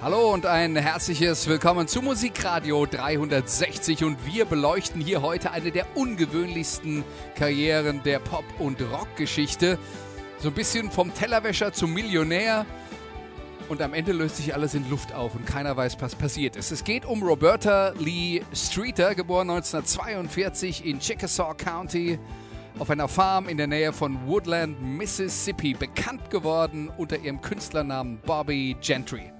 Hallo und ein herzliches Willkommen zu Musikradio 360 und wir beleuchten hier heute eine der ungewöhnlichsten Karrieren der Pop- und Rockgeschichte. So ein bisschen vom Tellerwäscher zum Millionär und am Ende löst sich alles in Luft auf und keiner weiß, was passiert ist. Es geht um Roberta Lee Streeter, geboren 1942 in Chickasaw County auf einer Farm in der Nähe von Woodland, Mississippi, bekannt geworden unter ihrem Künstlernamen Bobby Gentry.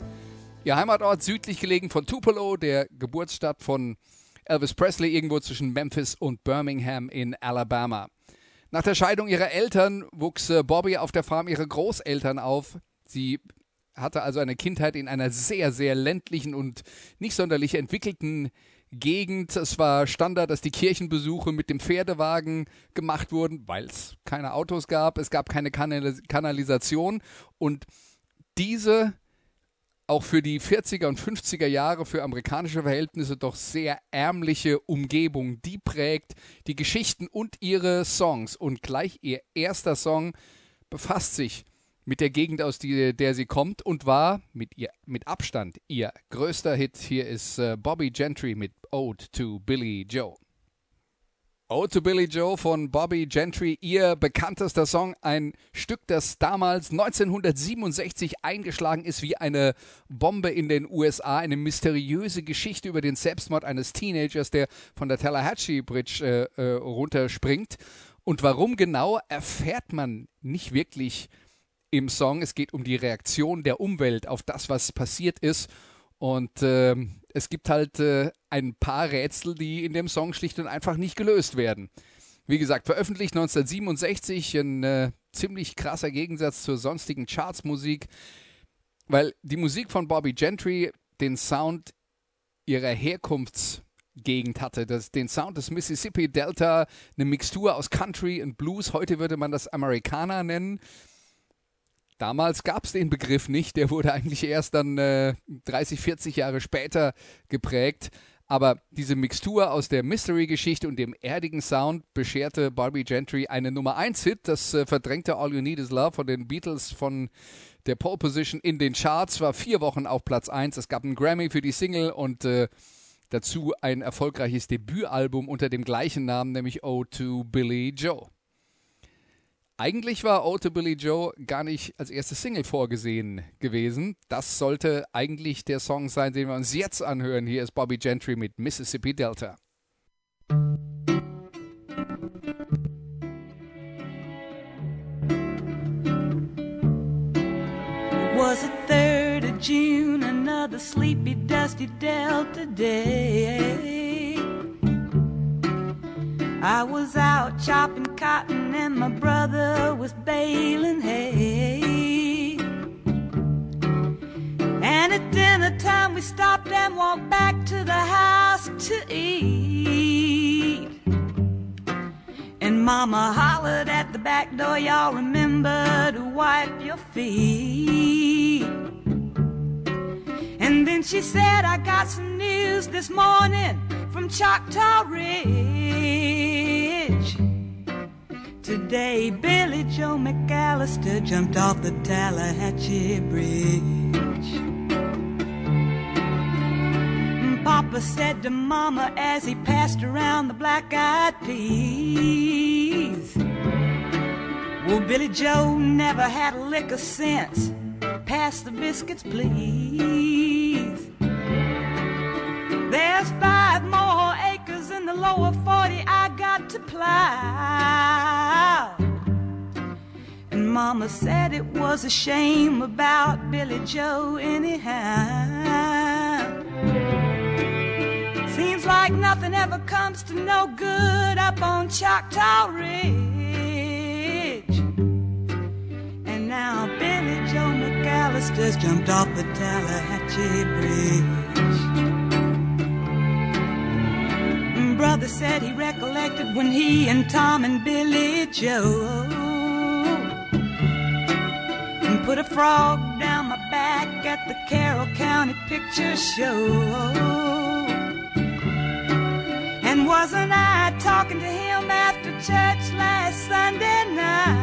Ihr Heimatort südlich gelegen von Tupelo, der Geburtsstadt von Elvis Presley, irgendwo zwischen Memphis und Birmingham in Alabama. Nach der Scheidung ihrer Eltern wuchs äh, Bobby auf der Farm ihrer Großeltern auf. Sie hatte also eine Kindheit in einer sehr, sehr ländlichen und nicht sonderlich entwickelten Gegend. Es war Standard, dass die Kirchenbesuche mit dem Pferdewagen gemacht wurden, weil es keine Autos gab. Es gab keine Kanalis Kanalisation. Und diese auch für die 40er und 50er Jahre für amerikanische Verhältnisse doch sehr ärmliche Umgebung, die prägt die Geschichten und ihre Songs. Und gleich ihr erster Song befasst sich mit der Gegend, aus die, der sie kommt und war mit, ihr, mit Abstand ihr größter Hit. Hier ist äh, Bobby Gentry mit Ode to Billy Joe. Ode to Billy Joe von Bobby Gentry, ihr bekanntester Song, ein Stück, das damals 1967 eingeschlagen ist wie eine Bombe in den USA, eine mysteriöse Geschichte über den Selbstmord eines Teenagers, der von der Tallahatchie Bridge äh, äh, runterspringt. Und warum genau, erfährt man nicht wirklich im Song. Es geht um die Reaktion der Umwelt auf das, was passiert ist. Und äh, es gibt halt äh, ein paar Rätsel, die in dem Song schlicht und einfach nicht gelöst werden. Wie gesagt, veröffentlicht 1967, ein äh, ziemlich krasser Gegensatz zur sonstigen Chartsmusik, weil die Musik von Bobby Gentry den Sound ihrer Herkunftsgegend hatte, das, den Sound des Mississippi Delta, eine Mixtur aus Country und Blues, heute würde man das Amerikaner nennen. Damals gab es den Begriff nicht, der wurde eigentlich erst dann äh, 30, 40 Jahre später geprägt. Aber diese Mixtur aus der Mystery-Geschichte und dem erdigen Sound bescherte Barbie Gentry einen Nummer 1-Hit. Das äh, verdrängte All You Need Is Love von den Beatles von der Pole Position in den Charts, war vier Wochen auf Platz 1. Es gab einen Grammy für die Single und äh, dazu ein erfolgreiches Debütalbum unter dem gleichen Namen, nämlich O to Billy Joe. Eigentlich war Ode to Billy Joe gar nicht als erste Single vorgesehen gewesen. Das sollte eigentlich der Song sein, den wir uns jetzt anhören. Hier ist Bobby Gentry mit Mississippi Delta. Was the 3rd of June, another sleepy, dusty Delta day. I was out chopping cotton and my brother was baling hay. And at dinner time we stopped and walked back to the house to eat. And mama hollered at the back door, y'all remember to wipe your feet. And then she said, I got some news this morning from Choctaw Ridge. Today, Billy Joe McAllister jumped off the Tallahatchie Bridge. Papa said to Mama as he passed around the black eyed peas. Well, Billy Joe never had a lick of sense. Pass the biscuits, please. There's five more acres in the lower 40 I got to plow. Mama said it was a shame about Billy Joe, anyhow. Seems like nothing ever comes to no good up on Choctaw Ridge. And now Billy Joe McAllister Hollister's jumped off the Tallahatchie Bridge. Brother said he recollected when he and Tom and Billy Joe put a frog down my back at the Carroll County Picture Show. And wasn't I talking to him after church last Sunday night?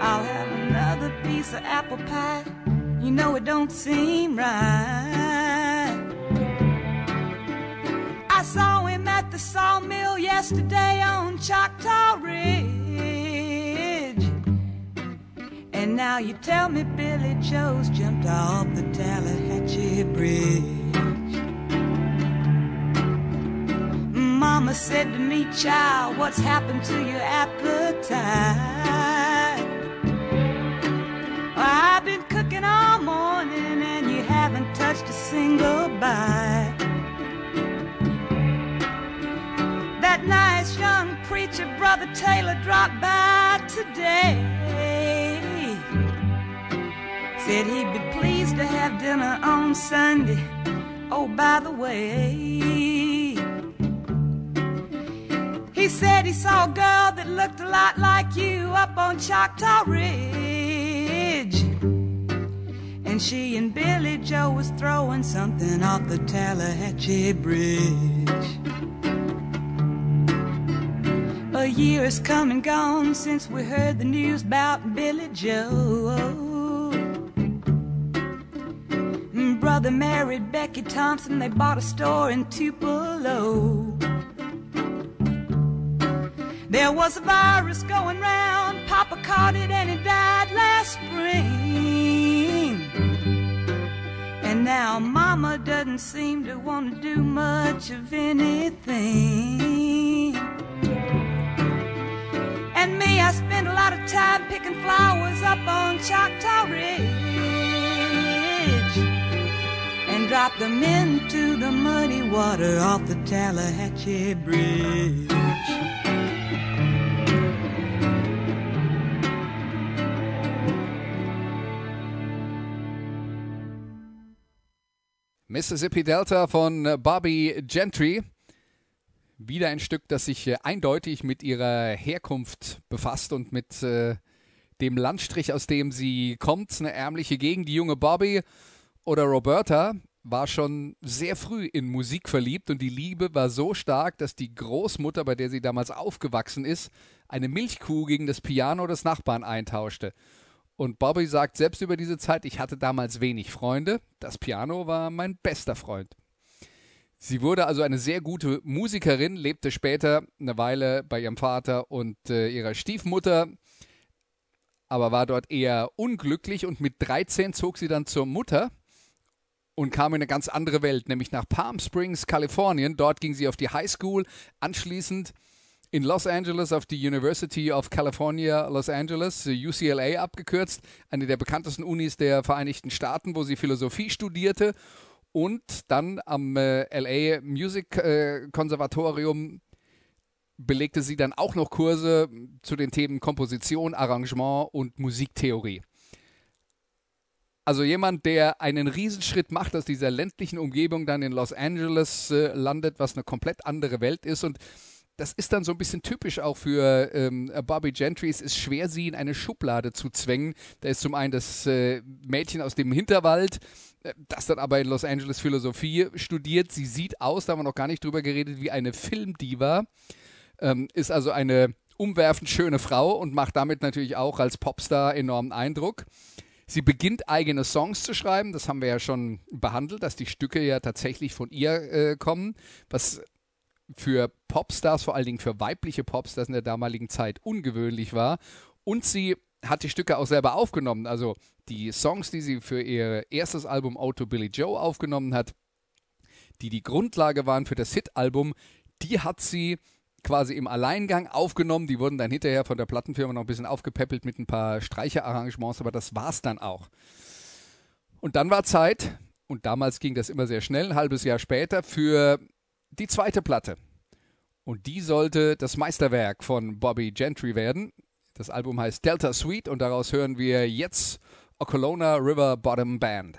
I'll have another piece of apple pie. You know it don't seem right. I saw him at the sawmill yesterday on Choctaw Ridge. And now you tell me Billy Joe's jumped off the Tallahatchie Bridge. Mama said to me, child, what's happened to your appetite? I've been cooking all morning and you haven't touched a single bite. That nice young preacher, Brother Taylor, dropped by today. Said he'd be pleased to have dinner on Sunday. Oh, by the way, he said he saw a girl that looked a lot like you up on Choctaw Ridge. And she and Billy Joe was throwing something off the Tallahatchie Bridge. A year has come and gone since we heard the news about Billy Joe. Brother married Becky Thompson, they bought a store in Tupelo. There was a virus going round, Papa caught it and he died last spring. And now Mama doesn't seem to want to do much of anything. And me, I spend a lot of time picking flowers up on Choctaw Ridge drop them into the muddy water off the Tallahatchie Bridge. Mississippi Delta von Bobby Gentry. Wieder ein Stück, das sich äh, eindeutig mit ihrer Herkunft befasst und mit äh, dem Landstrich, aus dem sie kommt. Eine ärmliche Gegend. Die junge Bobby oder Roberta war schon sehr früh in Musik verliebt und die Liebe war so stark, dass die Großmutter, bei der sie damals aufgewachsen ist, eine Milchkuh gegen das Piano des Nachbarn eintauschte. Und Bobby sagt selbst über diese Zeit, ich hatte damals wenig Freunde, das Piano war mein bester Freund. Sie wurde also eine sehr gute Musikerin, lebte später eine Weile bei ihrem Vater und äh, ihrer Stiefmutter, aber war dort eher unglücklich und mit 13 zog sie dann zur Mutter und kam in eine ganz andere Welt, nämlich nach Palm Springs, Kalifornien. Dort ging sie auf die High School, anschließend in Los Angeles auf die University of California Los Angeles, UCLA abgekürzt, eine der bekanntesten Unis der Vereinigten Staaten, wo sie Philosophie studierte und dann am äh, LA Music äh, Konservatorium belegte sie dann auch noch Kurse zu den Themen Komposition, Arrangement und Musiktheorie. Also jemand, der einen Riesenschritt macht aus dieser ländlichen Umgebung, dann in Los Angeles äh, landet, was eine komplett andere Welt ist und das ist dann so ein bisschen typisch auch für ähm, Bobby Gentry. Es ist schwer, sie in eine Schublade zu zwängen. Da ist zum einen das äh, Mädchen aus dem Hinterwald, äh, das dann aber in Los Angeles Philosophie studiert. Sie sieht aus, da haben wir noch gar nicht drüber geredet, wie eine Filmdiva. Ähm, ist also eine umwerfend schöne Frau und macht damit natürlich auch als Popstar enormen Eindruck. Sie beginnt eigene Songs zu schreiben, das haben wir ja schon behandelt, dass die Stücke ja tatsächlich von ihr äh, kommen, was für Popstars, vor allen Dingen für weibliche Popstars in der damaligen Zeit ungewöhnlich war. Und sie hat die Stücke auch selber aufgenommen. Also die Songs, die sie für ihr erstes Album Auto Billy Joe aufgenommen hat, die die Grundlage waren für das Hit-Album, die hat sie quasi im Alleingang aufgenommen. Die wurden dann hinterher von der Plattenfirma noch ein bisschen aufgepäppelt mit ein paar Streicherarrangements, aber das war's dann auch. Und dann war Zeit, und damals ging das immer sehr schnell, ein halbes Jahr später, für die zweite Platte. Und die sollte das Meisterwerk von Bobby Gentry werden. Das Album heißt Delta Suite und daraus hören wir jetzt Okolona River Bottom Band.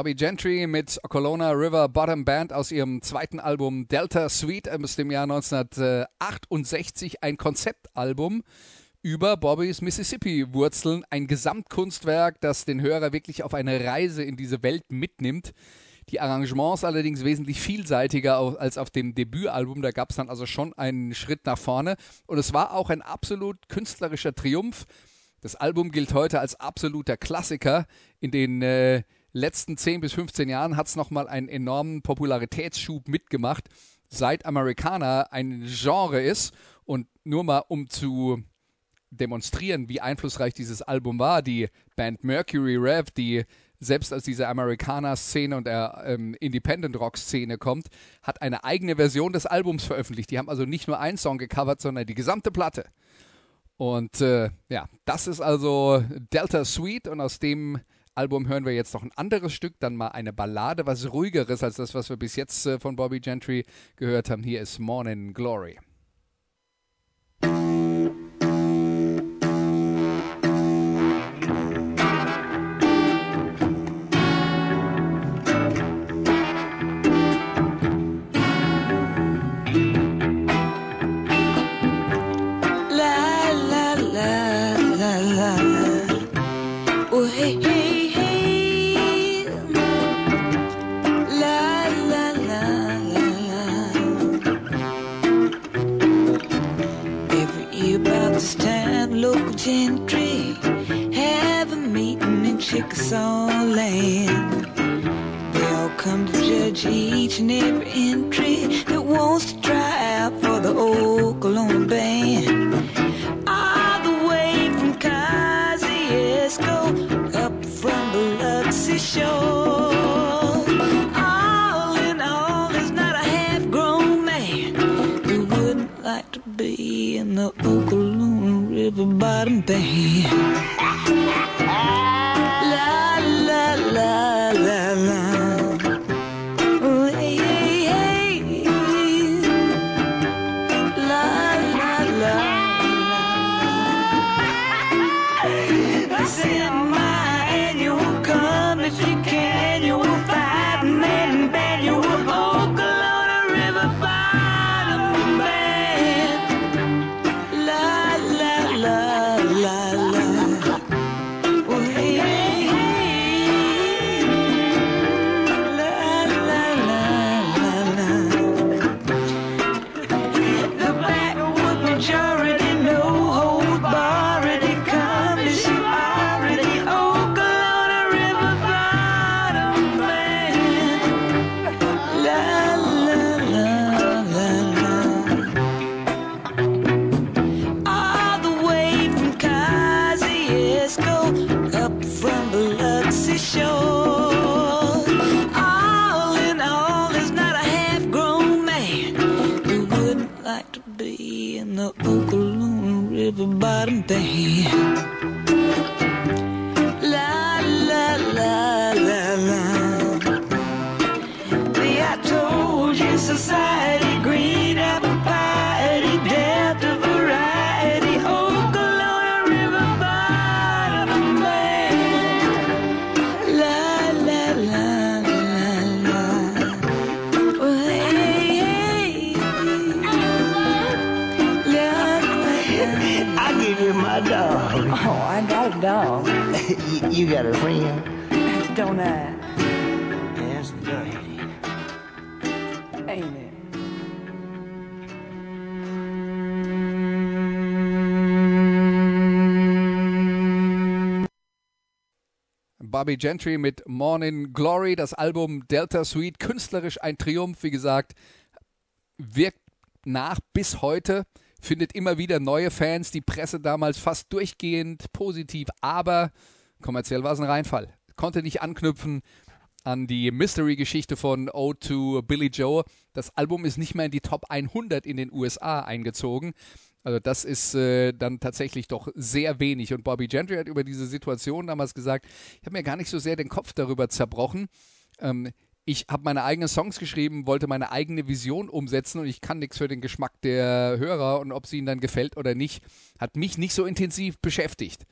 Bobby Gentry mit Okolona River Bottom Band aus ihrem zweiten Album Delta Suite aus dem Jahr 1968, ein Konzeptalbum über Bobbys Mississippi-Wurzeln, ein Gesamtkunstwerk, das den Hörer wirklich auf eine Reise in diese Welt mitnimmt. Die Arrangements allerdings wesentlich vielseitiger als auf dem Debütalbum. Da gab es dann also schon einen Schritt nach vorne. Und es war auch ein absolut künstlerischer Triumph. Das Album gilt heute als absoluter Klassiker in den äh, letzten 10 bis 15 Jahren hat es nochmal einen enormen Popularitätsschub mitgemacht, seit Americana ein Genre ist. Und nur mal um zu demonstrieren, wie einflussreich dieses Album war, die Band Mercury Rev, die selbst aus dieser Americana-Szene und der ähm, Independent-Rock-Szene kommt, hat eine eigene Version des Albums veröffentlicht. Die haben also nicht nur einen Song gecovert, sondern die gesamte Platte. Und äh, ja, das ist also Delta Suite und aus dem Album hören wir jetzt noch ein anderes Stück, dann mal eine Ballade, was ruhigeres als das, was wir bis jetzt äh, von Bobby Gentry gehört haben. Hier ist Morning Glory. Bobby Gentry mit Morning Glory, das Album Delta Suite, künstlerisch ein Triumph, wie gesagt, wirkt nach bis heute, findet immer wieder neue Fans, die Presse damals fast durchgehend positiv, aber kommerziell war es ein Reinfall. Konnte nicht anknüpfen an die Mystery-Geschichte von O to Billy Joe. Das Album ist nicht mehr in die Top 100 in den USA eingezogen. Also das ist äh, dann tatsächlich doch sehr wenig. Und Bobby Gentry hat über diese Situation damals gesagt, ich habe mir gar nicht so sehr den Kopf darüber zerbrochen. Ähm, ich habe meine eigenen Songs geschrieben, wollte meine eigene Vision umsetzen und ich kann nichts für den Geschmack der Hörer und ob sie ihnen dann gefällt oder nicht, hat mich nicht so intensiv beschäftigt.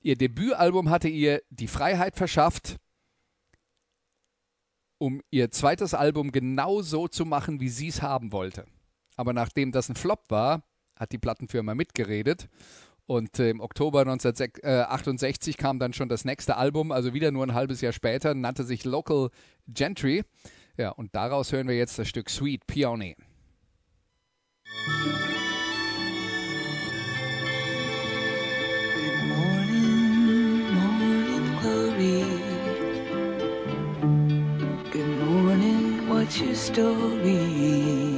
Ihr Debütalbum hatte ihr die Freiheit verschafft, um ihr zweites Album genau so zu machen, wie sie es haben wollte. Aber nachdem das ein Flop war, hat die Plattenfirma mitgeredet. Und äh, im Oktober 1968 kam dann schon das nächste Album, also wieder nur ein halbes Jahr später, nannte sich Local Gentry. Ja, und daraus hören wir jetzt das Stück Sweet Peony. Good morning, morning glory. Good morning, what's your story?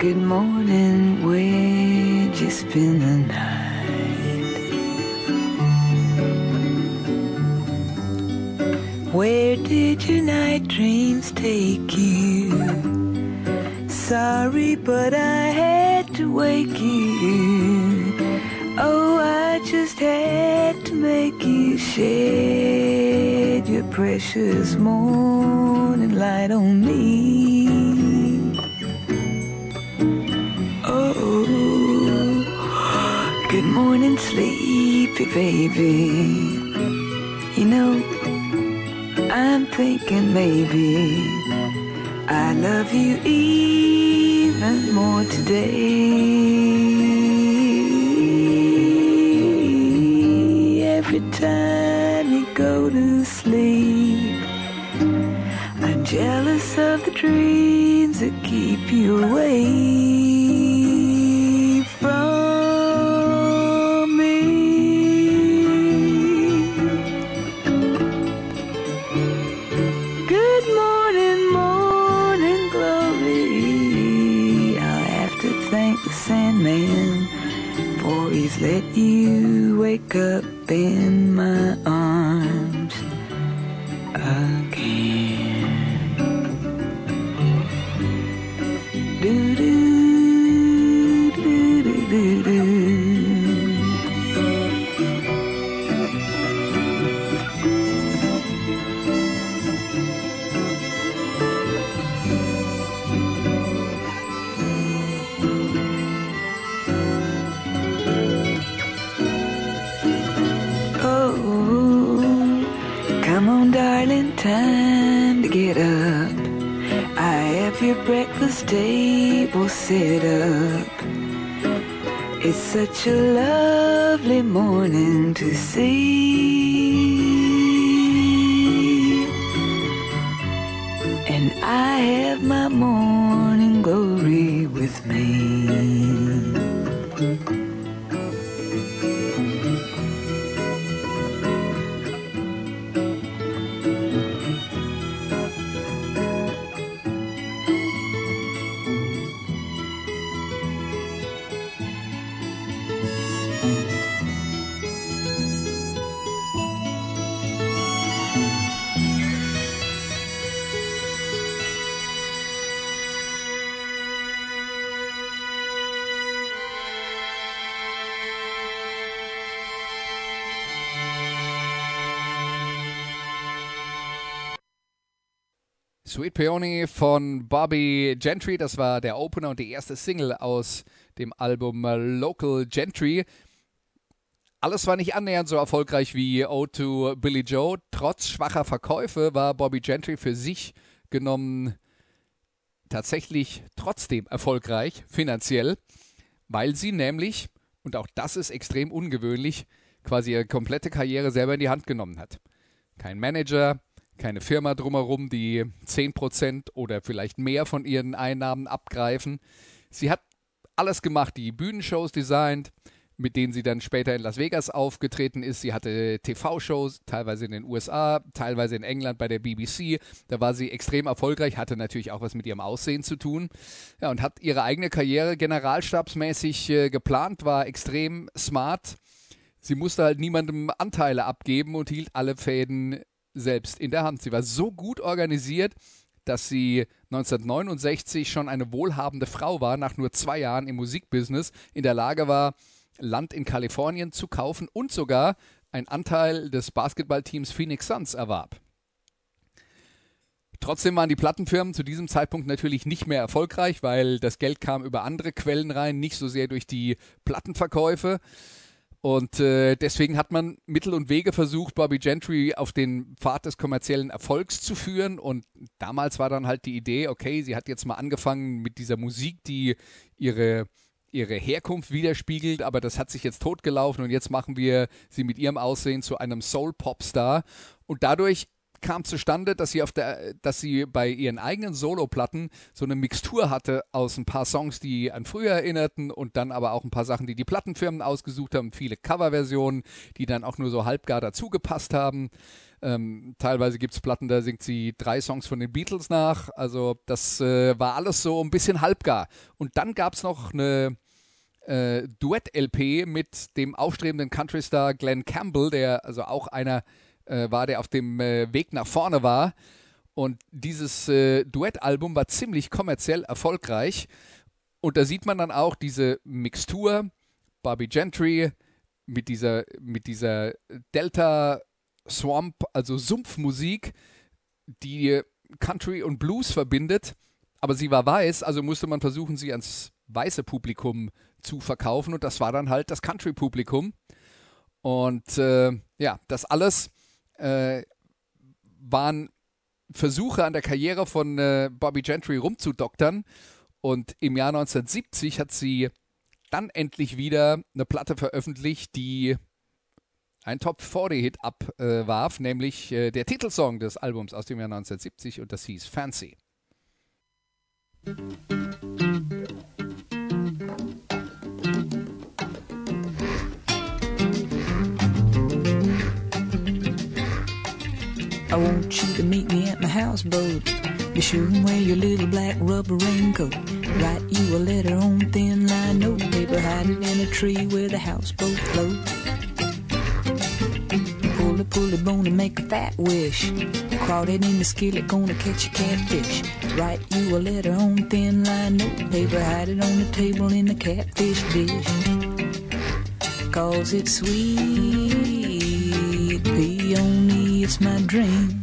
Good morning, where'd you spend the night? Where did your night dreams take you? Sorry, but I had to wake you. Oh, I just had to make you shed your precious morning light on me. Morning, sleepy baby. You know, I'm thinking maybe I love you even more today. Every time you go to sleep, I'm jealous of the dreams that keep you away time to get up. I have your breakfast table set up. It's such a lovely morning to see Sweet Peony von Bobby Gentry, das war der Opener und die erste Single aus dem Album Local Gentry. Alles war nicht annähernd so erfolgreich wie Ode to Billy Joe. Trotz schwacher Verkäufe war Bobby Gentry für sich genommen tatsächlich trotzdem erfolgreich finanziell, weil sie nämlich, und auch das ist extrem ungewöhnlich, quasi ihre komplette Karriere selber in die Hand genommen hat. Kein Manager, keine Firma drumherum, die 10% oder vielleicht mehr von ihren Einnahmen abgreifen. Sie hat alles gemacht, die Bühnenshows designt, mit denen sie dann später in Las Vegas aufgetreten ist. Sie hatte TV-Shows, teilweise in den USA, teilweise in England bei der BBC. Da war sie extrem erfolgreich, hatte natürlich auch was mit ihrem Aussehen zu tun. Ja, und hat ihre eigene Karriere generalstabsmäßig äh, geplant, war extrem smart. Sie musste halt niemandem Anteile abgeben und hielt alle Fäden selbst in der Hand. Sie war so gut organisiert, dass sie 1969 schon eine wohlhabende Frau war, nach nur zwei Jahren im Musikbusiness in der Lage war, Land in Kalifornien zu kaufen und sogar einen Anteil des Basketballteams Phoenix Suns erwarb. Trotzdem waren die Plattenfirmen zu diesem Zeitpunkt natürlich nicht mehr erfolgreich, weil das Geld kam über andere Quellen rein, nicht so sehr durch die Plattenverkäufe. Und äh, deswegen hat man Mittel und Wege versucht, Bobby Gentry auf den Pfad des kommerziellen Erfolgs zu führen. Und damals war dann halt die Idee, okay, sie hat jetzt mal angefangen mit dieser Musik, die ihre ihre Herkunft widerspiegelt, aber das hat sich jetzt totgelaufen und jetzt machen wir sie mit ihrem Aussehen zu einem Soul-Pop-Star. Und dadurch kam zustande, dass sie auf der, dass sie bei ihren eigenen Soloplatten so eine Mixtur hatte aus ein paar Songs, die an früher erinnerten und dann aber auch ein paar Sachen, die die Plattenfirmen ausgesucht haben, viele Coverversionen, die dann auch nur so halbgar dazugepasst haben. Ähm, teilweise gibt es Platten, da singt sie drei Songs von den Beatles nach. Also das äh, war alles so ein bisschen halbgar. Und dann gab es noch eine äh, Duett-LP mit dem aufstrebenden Country-Star Glenn Campbell, der also auch einer äh, war, der auf dem äh, Weg nach vorne war. Und dieses äh, Duettalbum war ziemlich kommerziell erfolgreich. Und da sieht man dann auch diese Mixtur, Bobby Gentry mit dieser, mit dieser Delta Swamp, also Sumpfmusik, die Country und Blues verbindet. Aber sie war weiß, also musste man versuchen, sie ans weiße Publikum zu verkaufen. Und das war dann halt das Country-Publikum. Und äh, ja, das alles äh, waren Versuche an der Karriere von äh, Bobby Gentry rumzudoktern. Und im Jahr 1970 hat sie dann endlich wieder eine Platte veröffentlicht, die ein Top 40-Hit abwarf, nämlich äh, der Titelsong des Albums aus dem Jahr 1970 und das hieß Fancy. I want you to meet me at my houseboat. Be sure and wear your little black rubber raincoat. Write you a letter on thin line note paper, hide it in a tree where the houseboat floats. Pull a pulley bone and make a fat wish. Crawl it in the skillet, gonna catch a catfish. Write you a letter on thin line note paper, hide it on the table in the catfish dish. Cause it's sweet peony, it's my dream.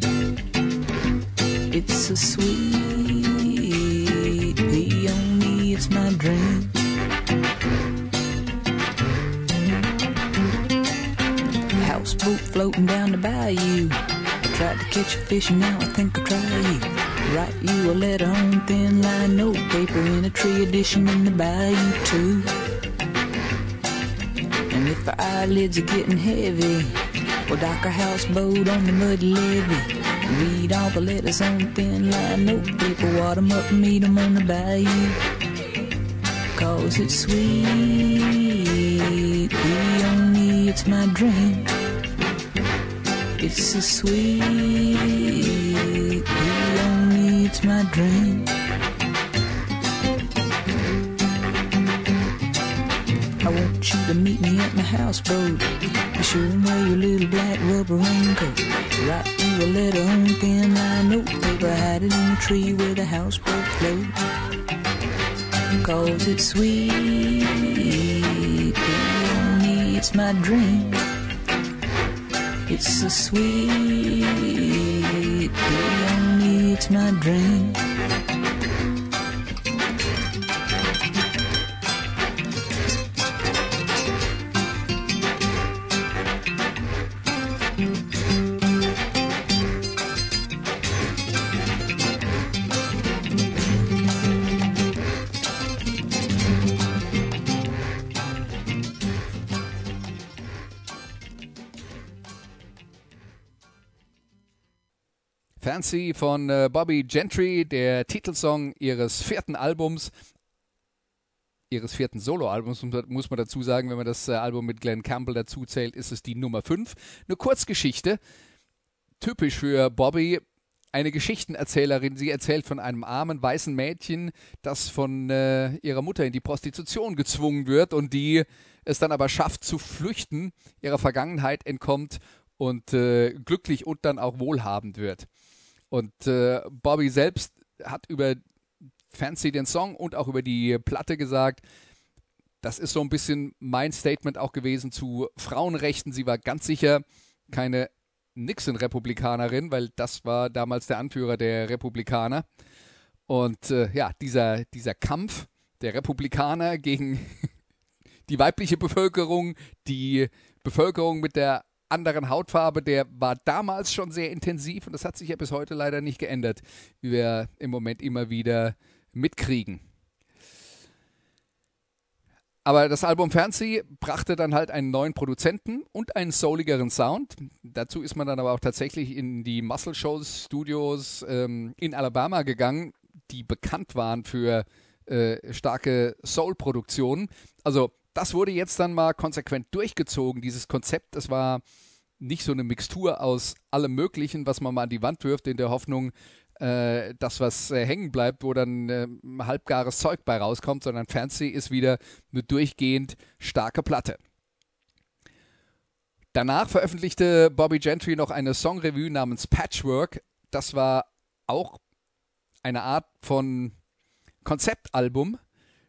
It's so sweet peony, it's my dream. Houseboat floating down the bayou. I tried to catch a fish and now I think I'll try you. Write you a letter on thin line notepaper in a tree edition in the bayou too. And if our eyelids are getting heavy, we'll dock our houseboat on the muddy levee. Read all the letters on thin line notepaper, wad 'em up meet 'em on the bayou. Cause it's sweet, me, it's my dream. It's so sweet, me, it's my dream. To meet me at my houseboat. Be sure and wear your little black rubber raincoat. Write you a letter on thin line notepaper. Hide it in a tree where the houseboat floats. Cause it's sweet, me, it's my dream. It's so sweet, me, it's my dream. Fancy von äh, Bobby Gentry, der Titelsong ihres vierten Albums, ihres vierten Soloalbums, muss man dazu sagen, wenn man das äh, Album mit Glenn Campbell dazu zählt, ist es die Nummer 5. Eine Kurzgeschichte, typisch für Bobby, eine Geschichtenerzählerin. Sie erzählt von einem armen weißen Mädchen, das von äh, ihrer Mutter in die Prostitution gezwungen wird und die es dann aber schafft zu flüchten, ihrer Vergangenheit entkommt und äh, glücklich und dann auch wohlhabend wird. Und äh, Bobby selbst hat über Fancy den Song und auch über die Platte gesagt, das ist so ein bisschen mein Statement auch gewesen zu Frauenrechten. Sie war ganz sicher keine Nixon-Republikanerin, weil das war damals der Anführer der Republikaner. Und äh, ja, dieser, dieser Kampf der Republikaner gegen die weibliche Bevölkerung, die Bevölkerung mit der anderen Hautfarbe, der war damals schon sehr intensiv und das hat sich ja bis heute leider nicht geändert, wie wir im Moment immer wieder mitkriegen. Aber das Album Fancy brachte dann halt einen neuen Produzenten und einen souligeren Sound. Dazu ist man dann aber auch tatsächlich in die Muscle Shows Studios ähm, in Alabama gegangen, die bekannt waren für äh, starke Soul-Produktionen. Also das wurde jetzt dann mal konsequent durchgezogen, dieses Konzept. Das war nicht so eine Mixtur aus allem Möglichen, was man mal an die Wand wirft, in der Hoffnung, äh, dass was äh, hängen bleibt, wo dann äh, halbgares Zeug bei rauskommt, sondern Fancy ist wieder eine durchgehend starke Platte. Danach veröffentlichte Bobby Gentry noch eine Songrevue namens Patchwork. Das war auch eine Art von Konzeptalbum,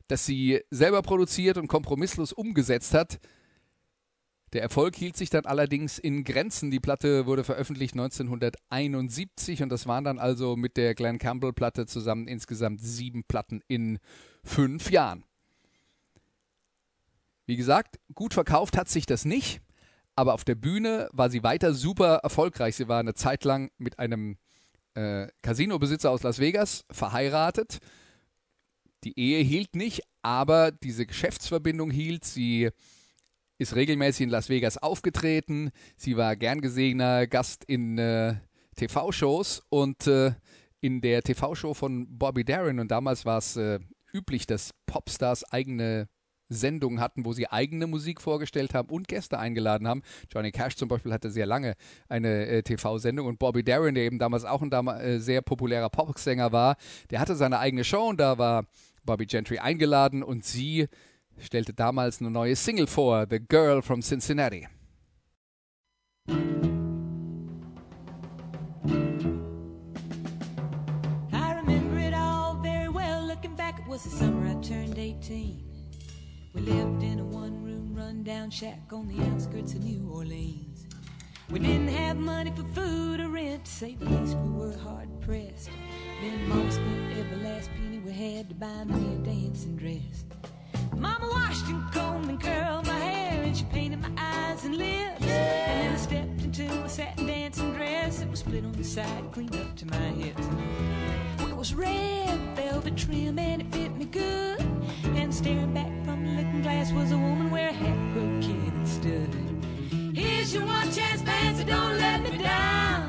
das sie selber produziert und kompromisslos umgesetzt hat. Der Erfolg hielt sich dann allerdings in Grenzen. Die Platte wurde veröffentlicht 1971 und das waren dann also mit der Glenn Campbell-Platte zusammen insgesamt sieben Platten in fünf Jahren. Wie gesagt, gut verkauft hat sich das nicht, aber auf der Bühne war sie weiter super erfolgreich. Sie war eine Zeit lang mit einem äh, Casino-Besitzer aus Las Vegas verheiratet. Die Ehe hielt nicht, aber diese Geschäftsverbindung hielt. Sie ist regelmäßig in Las Vegas aufgetreten. Sie war gern gesehener Gast in äh, TV-Shows und äh, in der TV-Show von Bobby Darin. Und damals war es äh, üblich, dass Popstars eigene Sendungen hatten, wo sie eigene Musik vorgestellt haben und Gäste eingeladen haben. Johnny Cash zum Beispiel hatte sehr lange eine äh, TV-Sendung und Bobby Darin, der eben damals auch ein äh, sehr populärer Popsänger war, der hatte seine eigene Show und da war Bobby Gentry eingeladen und sie stellte damals eine neue Single vor, The Girl from Cincinnati. I remember it all very well. Looking back, it was the summer I turned 18. We lived in a one room rundown shack on the outskirts of New Orleans. We didn't have money for food or rent, to say the least, we were hard pressed. Then Mama spent every last penny we had to buy me a dancing dress. Mama washed and combed and curled my hair, and she painted my eyes and lips. And then I stepped into a satin dancing dress that was split on the side, cleaned up to my hips. It was red velvet trim and it fit me good. And staring back from the looking glass was a woman where a half-grown kid stood. Here's your one chance, Fancy, don't let me down.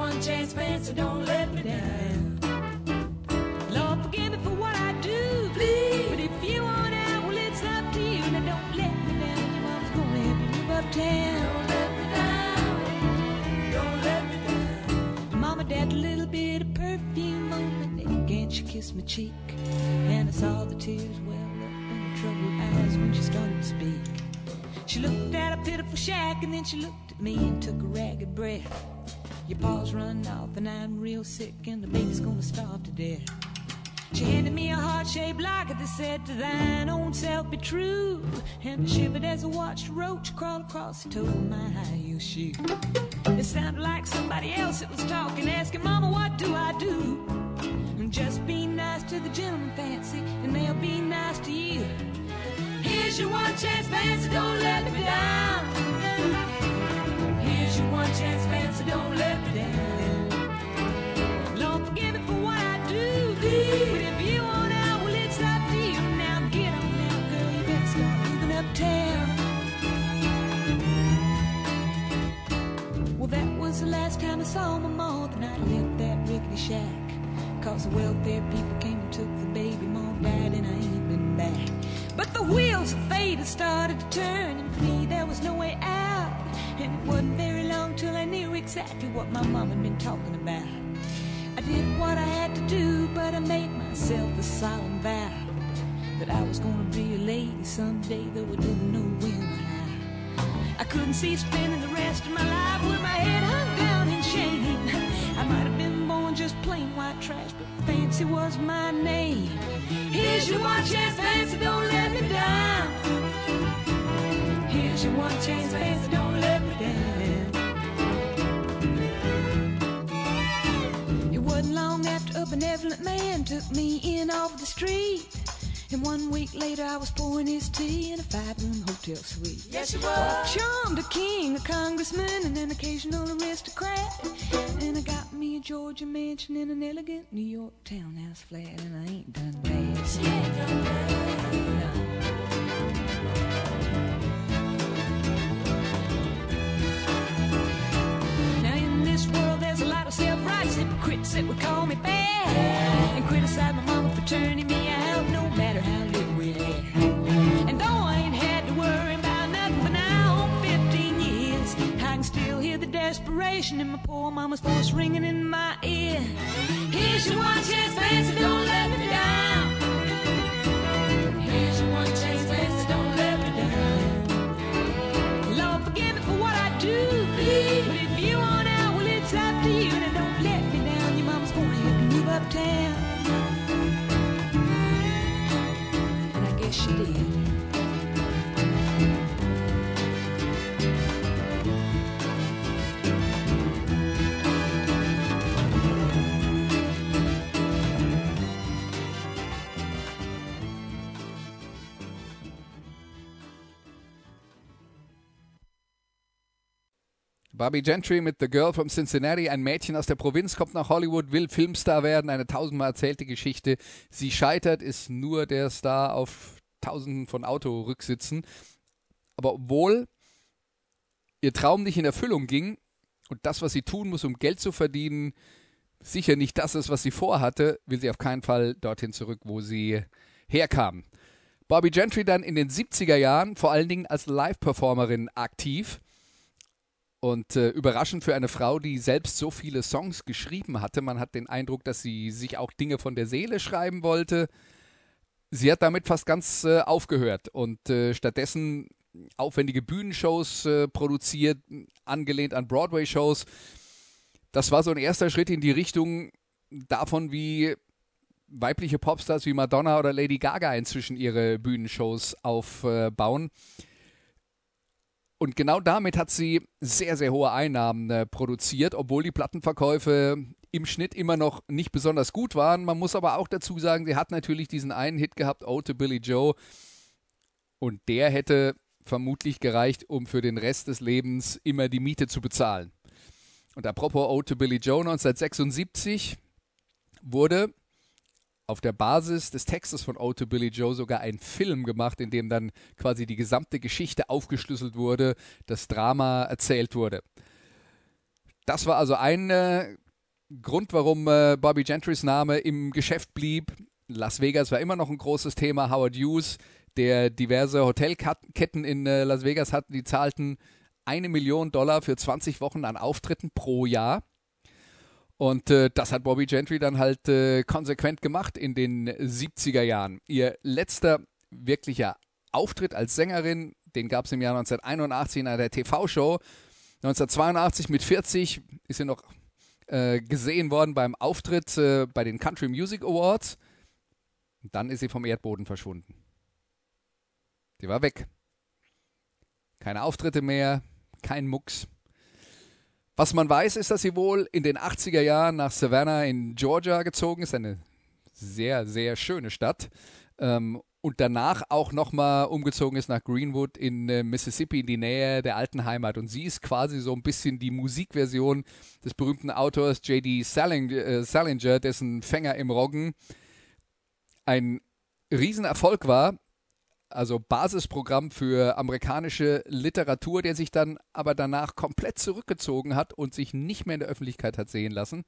One chance, Fancy, don't let me down. Lord, forgive me for what I do, please. But if you want out, well, it's up to you. Now don't let me down. Your mom's gonna help you move uptown. Don't let me down. Don't let me down. Mama, Dad, a little bit of perfume on my neck, and she kissed my cheek. And I saw the tears well up in her troubled eyes when she started to speak. She looked at a pitiful shack, and then she looked at me and took a ragged breath. Your paws run off, and I'm real sick, and the baby's gonna starve to death. She handed me a heart-shaped locket that said, To thine own self be true. And I shivered as I watched a roach crawl across the toe of my high-heel shoe. It sounded like somebody else that was talking, asking, Mama, what do I do? And just be nice to the gentleman, Fancy, and they'll be nice to you. Here's your one chance, Fancy, don't let me down. Don't let me down. Forgive me for what I do. But if you want out, well, it's up to you. Now get girl. You start moving uptown. Well, that was the last time I saw my mom. Then I left that rickety shack. Cause the welfare people came and took the baby. Mom died and I ain't been back. But the wheels of fate had started to turn, and for me there was no way out. And it wasn't very long till I knew exactly what my mom had been talking about. I did what I had to do, but I made myself a solemn vow that I was gonna be a lady someday, though I didn't know when or how. I couldn't see spending the rest of my life with my head hung down in shame. I might have been born just plain white trash, but fancy was my name. Here's your one chance, fancy, don't let me down. Here's your one chance, fancy, don't let benevolent man took me in off the street. And one week later, I was pouring his tea in a five-room hotel suite. Yes, you was. Charmed a king, a congressman, and an occasional aristocrat. And I got me a Georgia mansion in an elegant New York townhouse flat, and I ain't done bad. She ain't done bad. Lot of self-righteous hypocrites that would call me bad and criticize my mama for turning me out, no matter how little we had. And though I ain't had to worry about nothing for now, 15 years, I can still hear the desperation in my poor mama's voice ringing in my ear. Here's your one chance, fancy, don't let me down. Bobby Gentry mit The Girl from Cincinnati, ein Mädchen aus der Provinz, kommt nach Hollywood, will Filmstar werden, eine tausendmal erzählte Geschichte. Sie scheitert, ist nur der Star auf tausenden von Autorücksitzen. Aber obwohl ihr Traum nicht in Erfüllung ging und das, was sie tun muss, um Geld zu verdienen, sicher nicht das ist, was sie vorhatte, will sie auf keinen Fall dorthin zurück, wo sie herkam. Bobby Gentry dann in den 70er Jahren vor allen Dingen als Live-Performerin aktiv. Und äh, überraschend für eine Frau, die selbst so viele Songs geschrieben hatte. Man hat den Eindruck, dass sie sich auch Dinge von der Seele schreiben wollte. Sie hat damit fast ganz äh, aufgehört und äh, stattdessen aufwendige Bühnenshows äh, produziert, angelehnt an Broadway-Shows. Das war so ein erster Schritt in die Richtung davon, wie weibliche Popstars wie Madonna oder Lady Gaga inzwischen ihre Bühnenshows aufbauen. Und genau damit hat sie sehr, sehr hohe Einnahmen äh, produziert, obwohl die Plattenverkäufe im Schnitt immer noch nicht besonders gut waren. Man muss aber auch dazu sagen, sie hat natürlich diesen einen Hit gehabt, Oh to Billy Joe. Und der hätte vermutlich gereicht, um für den Rest des Lebens immer die Miete zu bezahlen. Und apropos Ode to Billy Joe 1976 wurde auf der Basis des Textes von Ode to Billy Joe sogar ein Film gemacht, in dem dann quasi die gesamte Geschichte aufgeschlüsselt wurde, das Drama erzählt wurde. Das war also ein äh, Grund, warum äh, Bobby Gentrys Name im Geschäft blieb. Las Vegas war immer noch ein großes Thema. Howard Hughes, der diverse Hotelketten in äh, Las Vegas hat, die zahlten eine Million Dollar für 20 Wochen an Auftritten pro Jahr. Und äh, das hat Bobby Gentry dann halt äh, konsequent gemacht in den 70er Jahren. Ihr letzter wirklicher Auftritt als Sängerin, den gab es im Jahr 1981 in einer TV-Show. 1982 mit 40 ist sie noch äh, gesehen worden beim Auftritt äh, bei den Country Music Awards. Und dann ist sie vom Erdboden verschwunden. Sie war weg. Keine Auftritte mehr, kein Mucks. Was man weiß, ist, dass sie wohl in den 80er Jahren nach Savannah in Georgia gezogen ist. Eine sehr, sehr schöne Stadt. Ähm, und danach auch nochmal umgezogen ist nach Greenwood in äh, Mississippi, in die Nähe der alten Heimat. Und sie ist quasi so ein bisschen die Musikversion des berühmten Autors J.D. Äh, Salinger, dessen Fänger im Roggen ein Riesenerfolg war. Also Basisprogramm für amerikanische Literatur, der sich dann aber danach komplett zurückgezogen hat und sich nicht mehr in der Öffentlichkeit hat sehen lassen.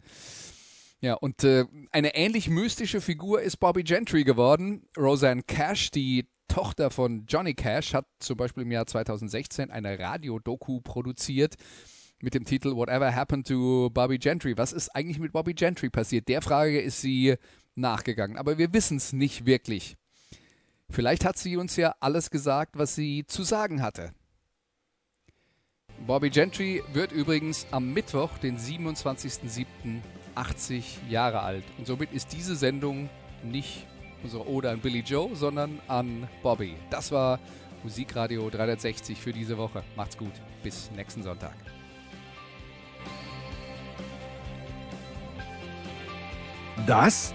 Ja, und äh, eine ähnlich mystische Figur ist Bobby Gentry geworden. Roseanne Cash, die Tochter von Johnny Cash, hat zum Beispiel im Jahr 2016 eine Radiodoku produziert mit dem Titel Whatever Happened to Bobby Gentry. Was ist eigentlich mit Bobby Gentry passiert? Der Frage ist sie nachgegangen, aber wir wissen es nicht wirklich. Vielleicht hat sie uns ja alles gesagt, was sie zu sagen hatte. Bobby Gentry wird übrigens am Mittwoch, den 27.07., 80 Jahre alt. Und somit ist diese Sendung nicht unsere Ode an Billy Joe, sondern an Bobby. Das war Musikradio 360 für diese Woche. Macht's gut. Bis nächsten Sonntag. Das